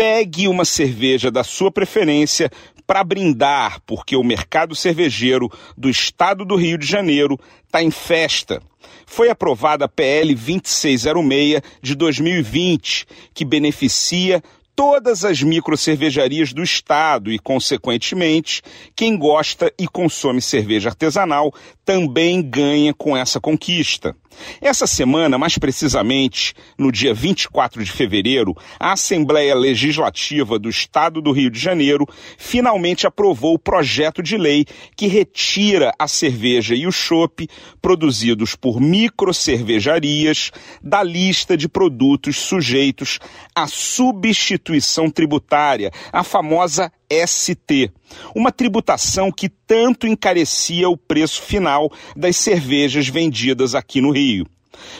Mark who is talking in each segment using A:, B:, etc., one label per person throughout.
A: pegue uma cerveja da sua preferência para brindar, porque o mercado cervejeiro do estado do Rio de Janeiro está em festa. Foi aprovada a PL 2606 de 2020, que beneficia todas as microcervejarias do estado e, consequentemente, quem gosta e consome cerveja artesanal também ganha com essa conquista. Essa semana, mais precisamente no dia 24 de fevereiro, a Assembleia Legislativa do Estado do Rio de Janeiro finalmente aprovou o projeto de lei que retira a cerveja e o chopp produzidos por microcervejarias da lista de produtos sujeitos à substituição tributária, a famosa ST, uma tributação que tanto encarecia o preço final das cervejas vendidas aqui no Rio.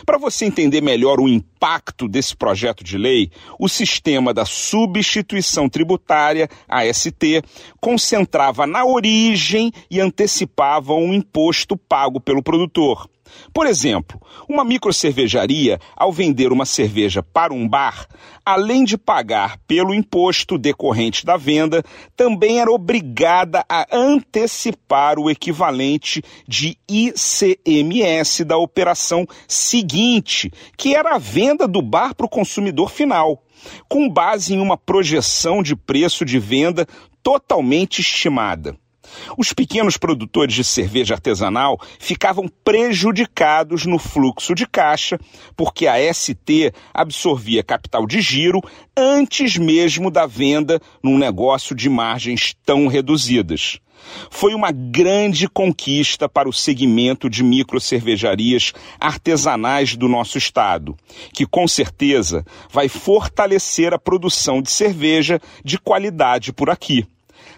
A: Para você entender melhor o impacto desse projeto de lei, o sistema da substituição tributária, AST, concentrava na origem e antecipava um imposto pago pelo produtor. Por exemplo, uma microcervejaria, ao vender uma cerveja para um bar, além de pagar pelo imposto decorrente da venda, também era obrigada a antecipar o equivalente de ICMS da operação seguinte, que era a venda do bar para o consumidor final, com base em uma projeção de preço de venda totalmente estimada. Os pequenos produtores de cerveja artesanal ficavam prejudicados no fluxo de caixa, porque a ST absorvia capital de giro antes mesmo da venda num negócio de margens tão reduzidas. Foi uma grande conquista para o segmento de microcervejarias artesanais do nosso estado, que com certeza vai fortalecer a produção de cerveja de qualidade por aqui.